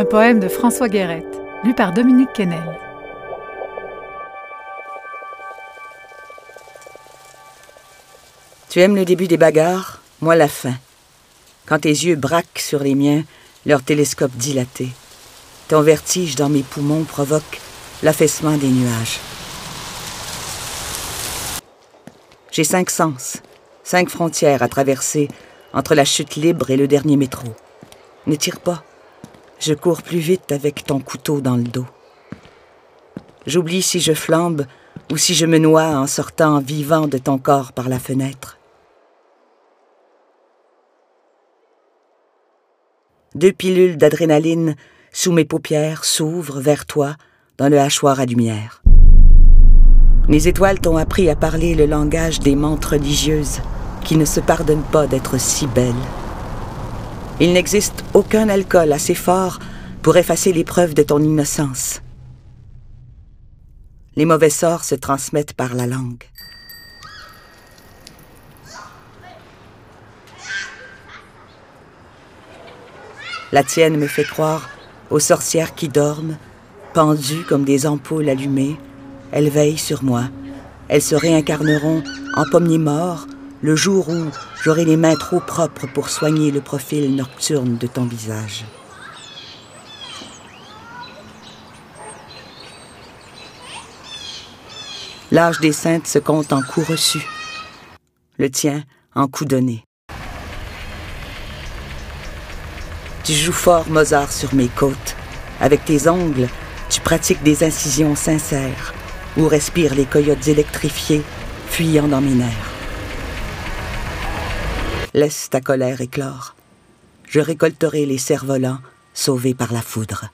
Un poème de François Guérette, lu par Dominique Kennel. Tu aimes le début des bagarres, moi la fin. Quand tes yeux braquent sur les miens, leur télescope dilaté. Ton vertige dans mes poumons provoque l'affaissement des nuages. J'ai cinq sens, cinq frontières à traverser entre la chute libre et le dernier métro. Ne tire pas. Je cours plus vite avec ton couteau dans le dos. J'oublie si je flambe ou si je me noie en sortant vivant de ton corps par la fenêtre. Deux pilules d'adrénaline sous mes paupières s'ouvrent vers toi dans le hachoir à lumière. Les étoiles t'ont appris à parler le langage des mentes religieuses qui ne se pardonnent pas d'être si belles. Il n'existe aucun alcool assez fort pour effacer les preuves de ton innocence. Les mauvais sorts se transmettent par la langue. La tienne me fait croire aux sorcières qui dorment, pendues comme des ampoules allumées. Elles veillent sur moi. Elles se réincarneront en pommiers morts le jour où j'aurai les mains trop propres pour soigner le profil nocturne de ton visage. L'âge des saintes se compte en coups reçus, le tien en coups donnés. Tu joues fort Mozart sur mes côtes. Avec tes ongles, tu pratiques des incisions sincères où respirent les coyotes électrifiés fuyant dans mes nerfs. Laisse ta colère éclore. Je récolterai les cerfs-volants sauvés par la foudre.